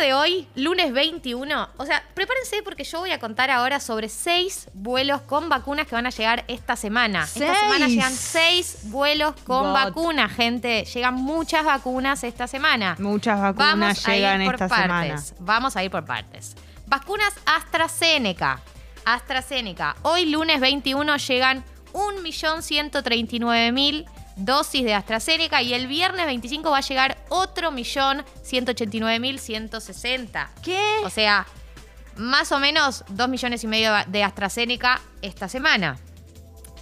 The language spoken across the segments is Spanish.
de hoy, lunes 21, o sea, prepárense porque yo voy a contar ahora sobre seis vuelos con vacunas que van a llegar esta semana. Esta ¿Seis? semana llegan seis vuelos con God. vacunas, gente. Llegan muchas vacunas esta semana. Muchas vacunas Vamos a llegan ir por esta partes. semana. Vamos a ir por partes. Vacunas AstraZeneca. AstraZeneca. Hoy, lunes 21, llegan 1.139.000 dosis de AstraZeneca y el viernes 25 va a llegar otro millón 189.160. ¿Qué? O sea, más o menos 2 millones y medio de AstraZeneca esta semana.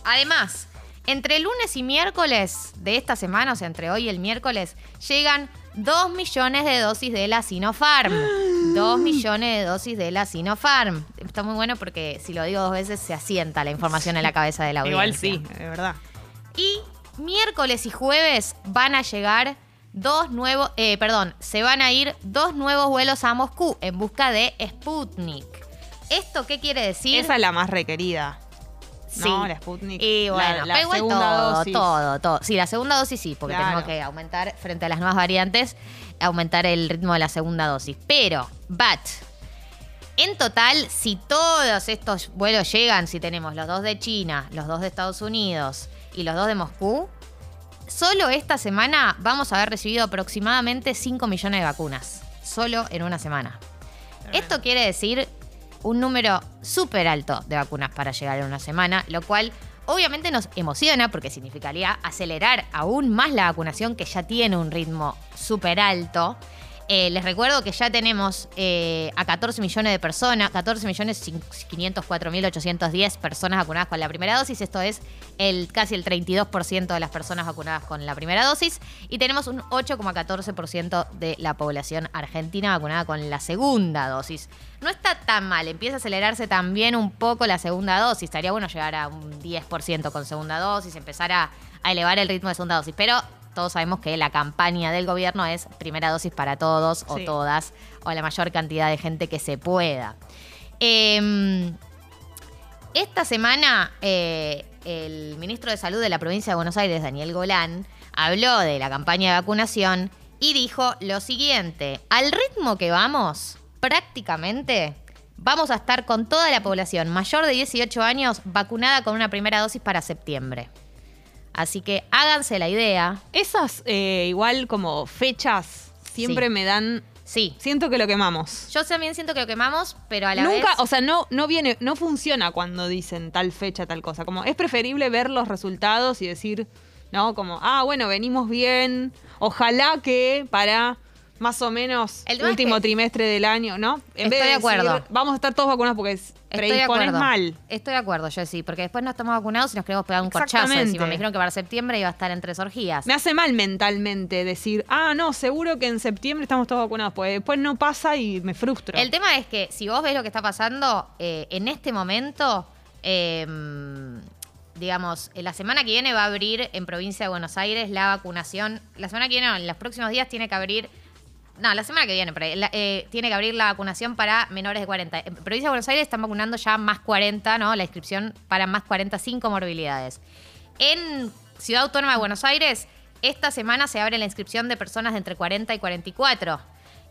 Además, entre lunes y miércoles de esta semana, o sea, entre hoy y el miércoles, llegan 2 millones de dosis de la Sinopharm. 2 millones de dosis de la Sinopharm. Está muy bueno porque si lo digo dos veces se asienta la información en la cabeza de la audiencia. Igual sí, de verdad. Y miércoles y jueves van a llegar dos nuevos, eh, perdón, se van a ir dos nuevos vuelos a Moscú en busca de Sputnik. ¿Esto qué quiere decir? Esa es la más requerida. Sí. No, la Sputnik. Y bueno, la, la pero igual segunda todo, dosis. todo, todo. Sí, la segunda dosis sí, porque Claro. tenemos que aumentar frente a las nuevas variantes, aumentar el ritmo de la segunda dosis. Pero, but, en total, si todos estos vuelos llegan, si tenemos los dos de China, los dos de Estados Unidos y los dos de Moscú, solo esta semana vamos a haber recibido aproximadamente 5 millones de vacunas. Solo en una semana. Esto quiere decir un número súper alto de vacunas para llegar en una semana, lo cual obviamente nos emociona porque significaría acelerar aún más la vacunación que ya tiene un ritmo súper alto. Eh, les recuerdo que ya tenemos eh, a 14 millones de personas, 14 millones 504.810 personas vacunadas con la primera dosis. Esto es el, casi el 32% de las personas vacunadas con la primera dosis. Y tenemos un 8,14% de la población argentina vacunada con la segunda dosis. No está tan mal, empieza a acelerarse también un poco la segunda dosis. Estaría bueno llegar a un 10% con segunda dosis, empezar a, a elevar el ritmo de segunda dosis. Pero todos sabemos que la campaña del gobierno es primera dosis para todos o Sí. todas, o la mayor cantidad de gente que se pueda. Em, esta semana, eh, el ministro de Salud de la provincia de Buenos Aires, Daniel Golán, habló de la campaña de vacunación y dijo lo siguiente: al ritmo que vamos, prácticamente vamos a estar con toda la población mayor de 18 años vacunada con una primera dosis para septiembre. Así que háganse la idea. Esas, eh, igual como fechas, siempre Sí. me dan. Sí, Siento que lo quemamos. yo también siento que lo quemamos, pero a la Nunca, vez. o sea, no, no viene, no funciona cuando dicen tal fecha, tal cosa. Como es preferible ver los resultados y decir, ¿no? Como, ah, bueno, venimos bien. Ojalá que para más o menos El último trimestre del año, ¿no? En Estoy de acuerdo. vamos a estar todos vacunados porque predispones mal. Estoy de acuerdo, yo sí, porque después no estamos vacunados y nos queremos pegar un corchazo encima. Me dijeron que para septiembre iba a estar en tres orgías. Me hace mal mentalmente decir, ah, no, seguro que en septiembre estamos todos vacunados, pues después no pasa y me frustro. El tema es que si vos ves lo que está pasando, eh, en este momento, eh, digamos, en la semana que viene va a abrir en provincia de Buenos Aires la vacunación. La semana que viene, no, en los próximos días tiene que abrir. No, la semana que viene, por ahí, la- eh, tiene que abrir la vacunación para menores de 40. En provincia de Buenos Aires están vacunando ya más 40, ¿no? La inscripción para más 40 sin comorbilidades. En Ciudad Autónoma de Buenos Aires, esta semana se abre la inscripción de personas de entre 40 y 44.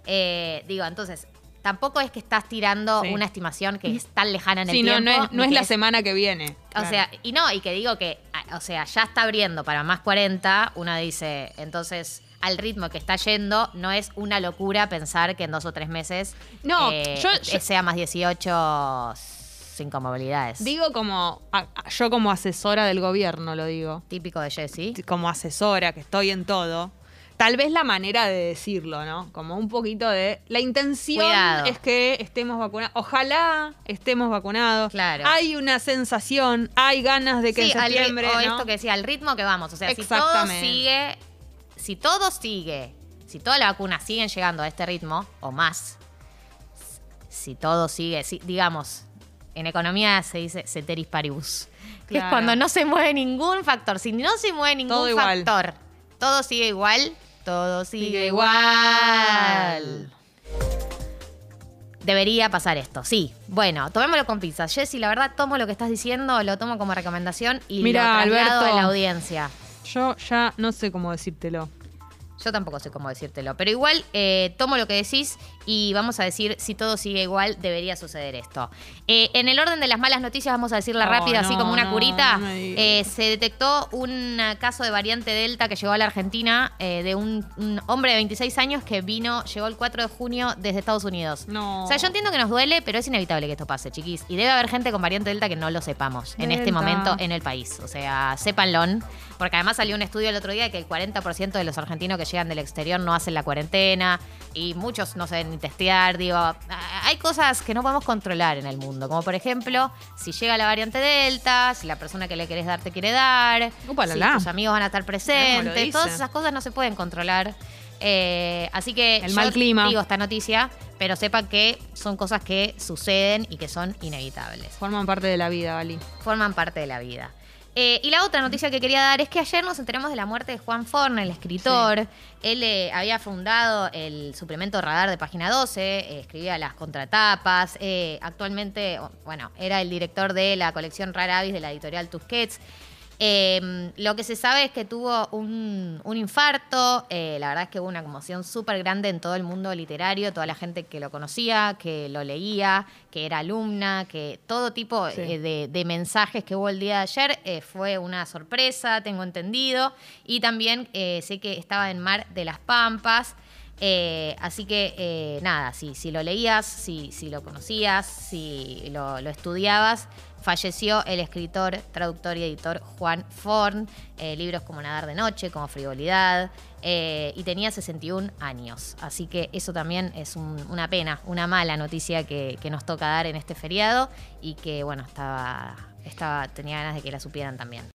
Eh, digo, entonces, tampoco es que estás tirando Sí. una estimación que es tan lejana en el Sí, no, tiempo. no es, no ni es que la semana que viene. O Claro. sea, y no, y que digo que, o sea, ya está abriendo para más 40, una dice, entonces, al ritmo que está yendo, no es una locura pensar que en dos o tres meses No, eh, yo- yo- sea más 18 sin comorbilidades. Digo como, yo como asesora del gobierno lo digo, Típico de Jessy. como asesora que estoy en todo, tal vez la manera de decirlo, ¿no? Como un poquito de, la intención Cuidado. es que estemos vacunados, ojalá estemos vacunados, Claro. hay una sensación, hay ganas de que Sí, en al septiembre, o ¿no? esto que decía, al ritmo que vamos. O sea, si todo sigue, si todo sigue, si todas las vacunas siguen llegando a este ritmo, o más, si todo sigue, si, digamos, en economía se dice ceteris paribus, que es cuando no se mueve ningún factor. Si no se mueve ningún Todo factor, todo sigue igual, todo sigue, Sigue igual. Debería pasar esto, sí. Bueno, tomémoslo con pinzas. Jessy, la verdad, tomo lo que estás diciendo, lo tomo como recomendación y Mira, lo traslado Alberto. a la audiencia. Yo ya no sé cómo decírtelo. Yo tampoco sé cómo decírtelo, pero igual eh, tomo lo que decís y vamos a decir si todo sigue igual, debería suceder esto. Eh, en el orden de las malas noticias, vamos a decirla Oh, rápida, así como una no, curita. no. Eh, se detectó un caso de variante Delta que llegó a la Argentina de un, un hombre de 26 años que vino, llegó el 4 de junio desde Estados Unidos. No. O sea, yo entiendo que nos duele, pero es inevitable que esto pase, chiquis. Y debe haber gente con variante Delta que no lo sepamos en este momento en el país. O sea, sépanlo. Porque además salió un estudio el otro día que el 40% de los argentinos que llegan del exterior no hacen la cuarentena y muchos no se deben ni testear. Digo, hay cosas que no podemos controlar en el mundo. Como por ejemplo, si llega la variante Delta, si la persona que le querés dar te quiere dar, si tus amigos van a estar presentes. Todas esas cosas no se pueden controlar. Eh, así que El yo mal clima. digo esta noticia, pero sepan que son cosas que suceden y que son inevitables. Forman parte de la vida, Vali. Forman parte de la vida. Eh, y la otra noticia que quería dar es que ayer nos enteramos de la muerte de Juan Forn, el escritor. Él eh, había fundado el suplemento Radar de Página 12, eh, escribía las contratapas. actualmente, bueno, era el director de la colección Rara Avis de la editorial Tusquets. Eh, lo que se sabe es que tuvo un, un infarto, eh, la verdad es que hubo una conmoción súper grande en todo el mundo literario, toda la gente que lo conocía, que lo leía, que era alumna, que todo tipo Sí. eh, de, de mensajes que hubo el día de ayer eh, fue una sorpresa, tengo entendido, y también sé que estaba en Mar de las Pampas. Eh, así que eh, nada, si, lo leías, si, lo conocías, si lo, estudiabas, falleció el escritor, traductor y editor Juan Forn, eh, libros como Nadar de Noche, como Frivolidad, y tenía 61 años. Así que eso también es un- una pena, una mala noticia que, que nos toca dar en este feriado y que, bueno, estaba, estaba, tenía ganas de que la supieran también.